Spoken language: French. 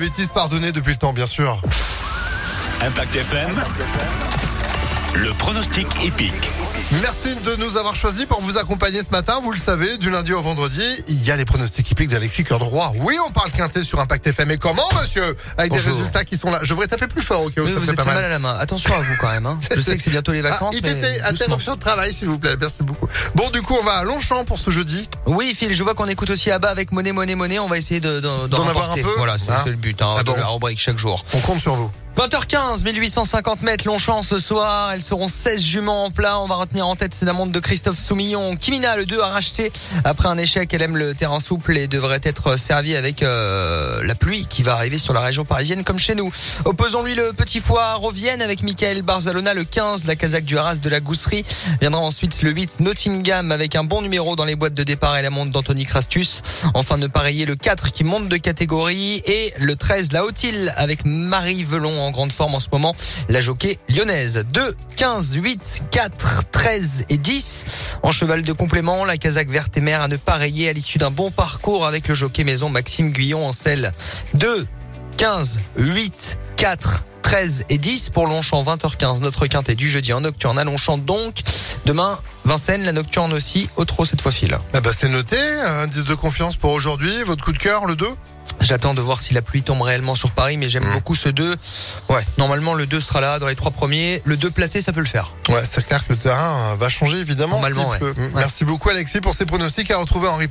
Bêtises pardonnées depuis le temps, bien sûr. Impact FM, le pronostic épique. Merci de nous avoir choisis pour vous accompagner ce matin. Vous le savez, du lundi au vendredi, il y a les pronostics épiques d'Alexis Cœur de Roi. Oui, on parle quintet sur Impact FM. Et comment, monsieur? Avec des résultats qui sont là. Je devrais taper plus fort au cas où Oui, ça vous fait êtes pas mal mal. à la main. Attention à vous quand même. Hein. Je sais que c'est bientôt les Ah, vacances. mais ITT, doucement. interruption de travail, s'il vous plaît. Merci beaucoup. Bon, du coup, on va à Longchamp pour ce jeudi. Oui, Phil, je vois qu'on écoute aussi à bas avec monnaie, monnaie, monnaie. On va essayer de, de- d'en D'en avoir un peu? Voilà, c'est Hein c'est le but hein, Ah de bon? la rubrique chaque jour. On compte sur vous. 20h15, 1850 mètres, Longchamp ce soir. Elles seront 16 juments en plat. On va retenir en tête, c'est la montre de Christophe Soumillon. Kimina, le 2, a racheté après un échec. Elle aime le terrain souple et devrait être servie avec euh, la pluie qui va arriver sur la région parisienne comme chez nous. Opposons-lui le petit foie Rovienne avec Michael Barzalona, le 15, la casaque du Haras de la Gousserie. Viendra ensuite le 8, Nottingham avec un bon numéro dans les boîtes de départ et la montre d'Anthony Crastus. Enfin, ne parier le 4 qui monte de catégorie et le 13, la Haute-Île avec Marie Velon en grande forme en ce moment, la jockey lyonnaise. 2, 15, 8, 4, 13 et 10. En cheval de complément, la casaque verte et mère à ne pas rayer à l'issue d'un bon parcours avec le jockey maison Maxime Guyon en selle. 2, 15, 8, 4, 13 et 10 pour Longchamp 20h15 notre quintet du jeudi en nocturne à Longchamp donc demain Vincennes la nocturne aussi au trop cette fois fil. Ah bah, c'est noté. Un indice de confiance pour aujourd'hui. Votre coup de cœur, le 2 J'attends de voir si la pluie tombe réellement sur Paris mais j'aime Mmh. beaucoup ce 2. Ouais, normalement le 2 sera là dans les trois premiers, le 2 placé ça peut le faire. Ouais, c'est clair que le terrain euh, va changer, évidemment. Normalement, ouais. peut. Merci beaucoup, Alexis, pour ces pronostics à retrouver en replay.